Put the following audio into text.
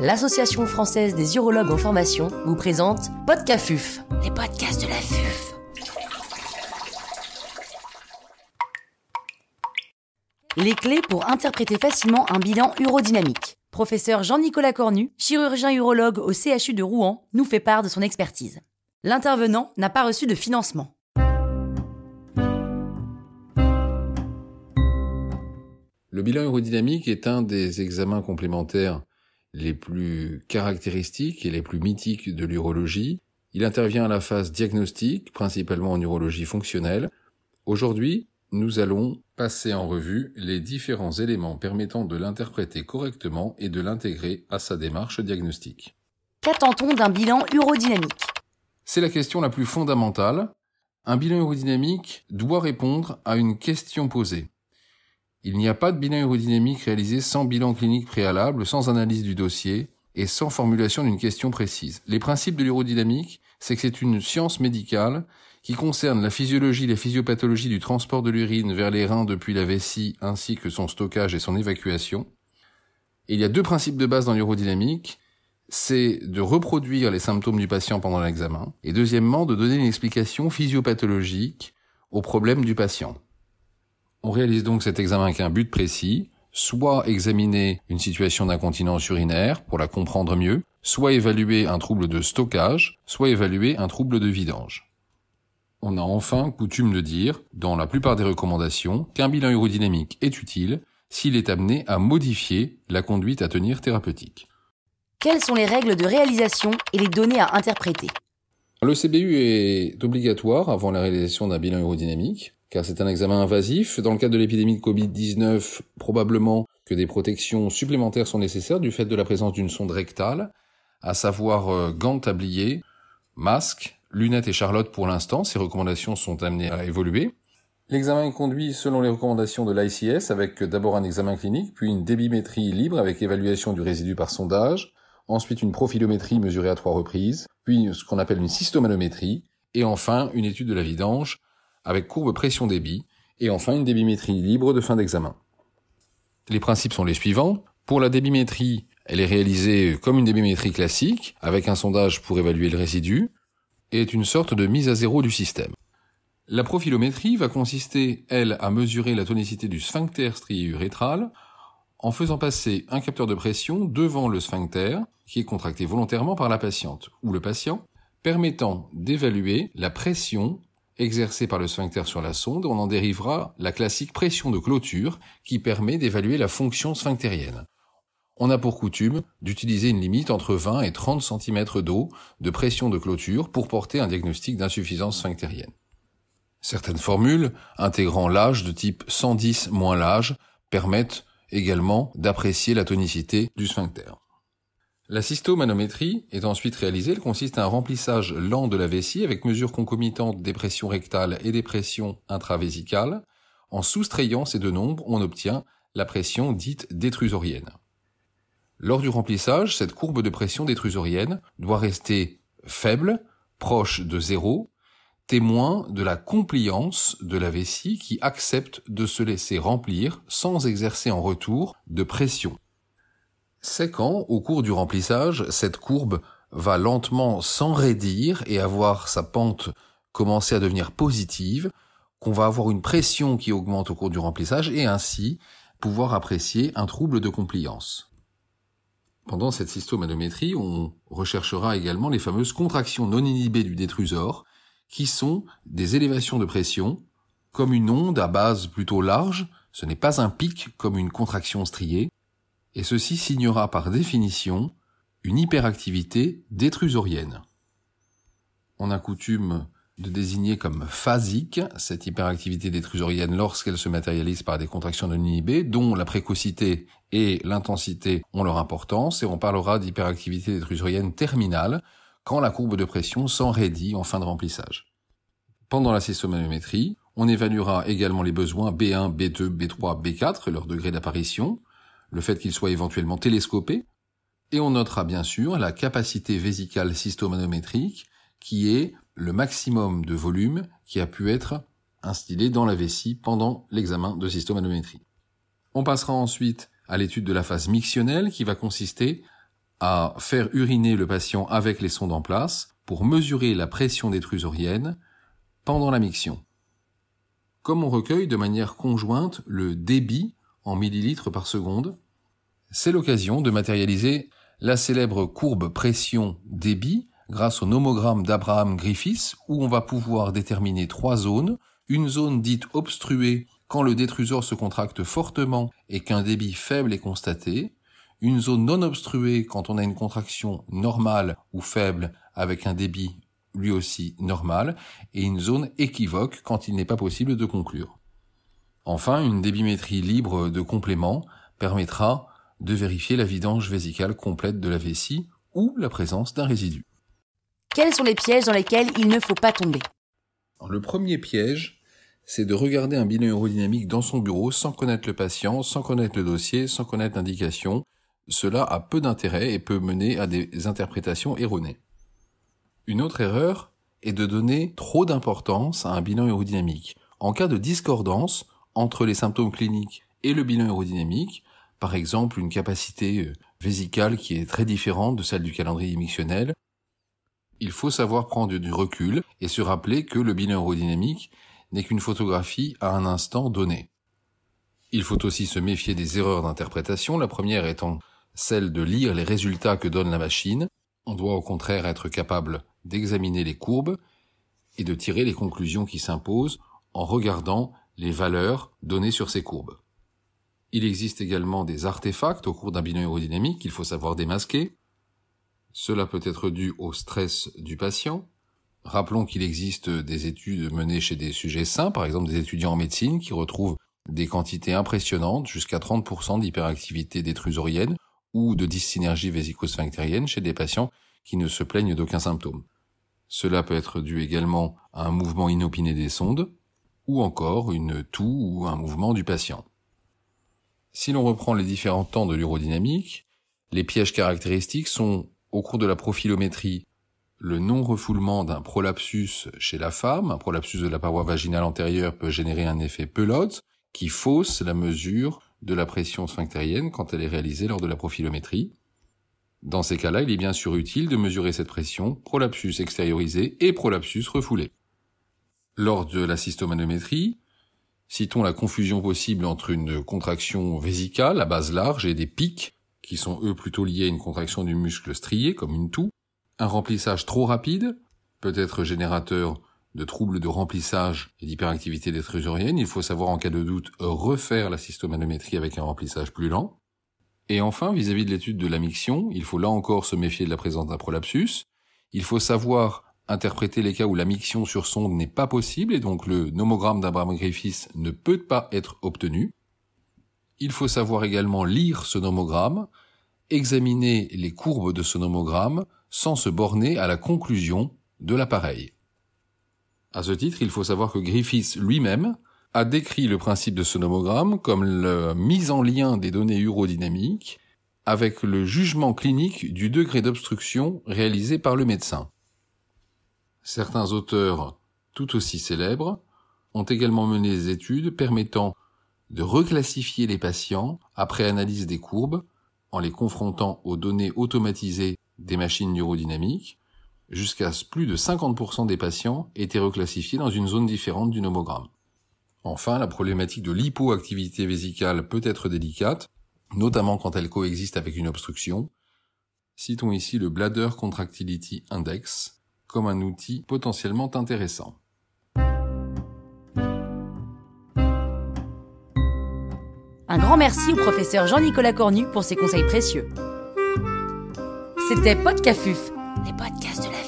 l'Association française des urologues en formation vous présente Podcafuf, les podcasts de la FUF. Les clés pour interpréter facilement un bilan urodynamique. Professeur Jean-Nicolas Cornu, chirurgien urologue au CHU de Rouen, nous fait part de son expertise. L'intervenant n'a pas reçu de financement. Le bilan aérodynamique est un des examens complémentaires les plus caractéristiques et les plus mythiques de l'urologie. Il intervient à la phase diagnostique, principalement en urologie fonctionnelle. Aujourd'hui, nous allons passer en revue les différents éléments permettant de l'interpréter correctement et de l'intégrer à sa démarche diagnostique. Qu'attend-on d'un bilan urodynamique? C'est la question la plus fondamentale. Un bilan urodynamique doit répondre à une question posée. Il n'y a pas de bilan aérodynamique réalisé sans bilan clinique préalable, sans analyse du dossier et sans formulation d'une question précise. Les principes de l'aérodynamique, c'est que c'est une science médicale qui concerne la physiologie et la physiopathologie du transport de l'urine vers les reins depuis la vessie ainsi que son stockage et son évacuation. Il y a deux principes de base dans l'aérodynamique. C'est de reproduire les symptômes du patient pendant l'examen et deuxièmement de donner une explication physiopathologique au problème du patient. On réalise donc cet examen avec un but précis, soit examiner une situation d'incontinence urinaire pour la comprendre mieux, soit évaluer un trouble de stockage, soit évaluer un trouble de vidange. On a enfin coutume de dire, dans la plupart des recommandations, qu'un bilan urodynamique est utile s'il est amené à modifier la conduite à tenir thérapeutique. Quelles sont les règles de réalisation et les données à interpréter? Le CBU est obligatoire avant la réalisation d'un bilan urodynamique car c'est un examen invasif. Dans le cadre de l'épidémie de Covid-19, probablement que des protections supplémentaires sont nécessaires du fait de la présence d'une sonde rectale, à savoir euh, gants tabliers, masques, lunettes et charlotte pour l'instant. Ces recommandations sont amenées à évoluer. L'examen est conduit selon les recommandations de l'ICS avec d'abord un examen clinique, puis une débimétrie libre avec évaluation du résidu par sondage, ensuite une profilométrie mesurée à trois reprises, puis ce qu'on appelle une cystomanométrie, et enfin une étude de la vidange avec courbe pression-débit, et enfin une débimétrie libre de fin d'examen. Les principes sont les suivants. Pour la débimétrie, elle est réalisée comme une débimétrie classique, avec un sondage pour évaluer le résidu, et est une sorte de mise à zéro du système. La profilométrie va consister, elle, à mesurer la tonicité du sphincter strié urétral en faisant passer un capteur de pression devant le sphincter, qui est contracté volontairement par la patiente ou le patient, permettant d'évaluer la pression exercée par le sphincter sur la sonde, on en dérivera la classique pression de clôture qui permet d'évaluer la fonction sphinctérienne. On a pour coutume d'utiliser une limite entre 20 et 30 cm d'eau de pression de clôture pour porter un diagnostic d'insuffisance sphinctérienne. Certaines formules, intégrant l'âge de type 110 moins l'âge, permettent également d'apprécier la tonicité du sphincter. La cystomanométrie est ensuite réalisée. Elle consiste à un remplissage lent de la vessie avec mesure concomitante des pressions rectales et des pressions intravésicales. En soustrayant ces deux nombres, on obtient la pression dite détrusorienne. Lors du remplissage, cette courbe de pression détrusorienne doit rester faible, proche de zéro, témoin de la compliance de la vessie qui accepte de se laisser remplir sans exercer en retour de pression. C'est quand, au cours du remplissage, cette courbe va lentement s'enraidir et avoir sa pente commencer à devenir positive, qu'on va avoir une pression qui augmente au cours du remplissage et ainsi pouvoir apprécier un trouble de compliance. Pendant cette cystomanométrie, on recherchera également les fameuses contractions non inhibées du détrusor, qui sont des élévations de pression, comme une onde à base plutôt large, ce n'est pas un pic comme une contraction striée, et ceci signera par définition une hyperactivité détrusorienne. On a coutume de désigner comme phasique cette hyperactivité détrusorienne lorsqu'elle se matérialise par des contractions non inhibées, dont la précocité et l'intensité ont leur importance, et on parlera d'hyperactivité détrusorienne terminale quand la courbe de pression s'enraidit en fin de remplissage. Pendant la cystomanométrie, on évaluera également les besoins B1, B2, B3, B4 et leur degré d'apparition, le fait qu'il soit éventuellement télescopé, et on notera bien sûr la capacité vésicale cystomanométrique, qui est le maximum de volume qui a pu être instillé dans la vessie pendant l'examen de cystomanométrie. On passera ensuite à l'étude de la phase mictionnelle qui va consister à faire uriner le patient avec les sondes en place pour mesurer la pression détrusorienne pendant la miction. Comme on recueille de manière conjointe le débit en millilitres par seconde, c'est l'occasion de matérialiser la célèbre courbe pression-débit grâce au nomogramme d'Abraham Griffiths où on va pouvoir déterminer trois zones, une zone dite obstruée quand le détrusor se contracte fortement et qu'un débit faible est constaté, une zone non obstruée quand on a une contraction normale ou faible avec un débit lui aussi normal, et une zone équivoque quand il n'est pas possible de conclure. Enfin, une débimétrie libre de complément permettra de vérifier la vidange vésicale complète de la vessie ou la présence d'un résidu. Quels sont les pièges dans lesquels il ne faut pas tomber? Le premier piège, c'est de regarder un bilan aérodynamique dans son bureau sans connaître le patient, sans connaître le dossier, sans connaître l'indication. Cela a peu d'intérêt et peut mener à des interprétations erronées. Une autre erreur est de donner trop d'importance à un bilan aérodynamique. En cas de discordance entre les symptômes cliniques et le bilan aérodynamique, par exemple une capacité euh, vésicale qui est très différente de celle du calendrier émissionnel, il faut savoir prendre du recul et se rappeler que le bilan aérodynamique n'est qu'une photographie à un instant donné. Il faut aussi se méfier des erreurs d'interprétation, la première étant celle de lire les résultats que donne la machine. On doit au contraire être capable d'examiner les courbes et de tirer les conclusions qui s'imposent en regardant les valeurs données sur ces courbes. Il existe également des artefacts au cours d'un bilan aérodynamique qu'il faut savoir démasquer. Cela peut être dû au stress du patient. Rappelons qu'il existe des études menées chez des sujets sains, par exemple des étudiants en médecine qui retrouvent des quantités impressionnantes, jusqu'à 30% d'hyperactivité détrusorienne ou de dyssynergie vésico-sphinctérienne chez des patients qui ne se plaignent d'aucun symptôme. Cela peut être dû également à un mouvement inopiné des sondes, ou encore une toux ou un mouvement du patient. Si l'on reprend les différents temps de l'urodynamique, les pièges caractéristiques sont, au cours de la profilométrie, le non-refoulement d'un prolapsus chez la femme. Un prolapsus de la paroi vaginale antérieure peut générer un effet pelote qui fausse la mesure de la pression sphinctérienne quand elle est réalisée lors de la profilométrie. Dans ces cas-là, il est bien sûr utile de mesurer cette pression, prolapsus extériorisé et prolapsus refoulé. Lors de la cystomanométrie, Citons la confusion possible entre une contraction vésicale à base large et des pics, qui sont eux plutôt liés à une contraction du muscle strié, comme une toux. Un remplissage trop rapide peut être générateur de troubles de remplissage et d'hyperactivité détrusorienne. Il faut savoir en cas de doute refaire la cystomanométrie avec un remplissage plus lent. Et enfin, vis-à-vis de l'étude de la miction, il faut là encore se méfier de la présence d'un prolapsus. Il faut savoir interpréter les cas où la miction sur sonde n'est pas possible et donc le nomogramme d'Abraham Griffiths ne peut pas être obtenu. Il faut savoir également lire ce nomogramme, examiner les courbes de ce nomogramme sans se borner à la conclusion de l'appareil. À ce titre, il faut savoir que Griffiths lui-même a décrit le principe de ce nomogramme comme la mise en lien des données urodynamiques avec le jugement clinique du degré d'obstruction réalisé par le médecin. Certains auteurs tout aussi célèbres ont également mené des études permettant de reclassifier les patients après analyse des courbes en les confrontant aux données automatisées des machines neurodynamiques, jusqu'à plus de 50% des patients étaient reclassifiés dans une zone différente du nomogramme. Enfin, la problématique de l'hypoactivité vésicale peut être délicate, notamment quand elle coexiste avec une obstruction. Citons ici le Bladder Contractility Index, comme un outil potentiellement intéressant. Un grand merci au professeur Jean-Nicolas Cornu pour ses conseils précieux. C'était Podcafuf, les podcasts de la.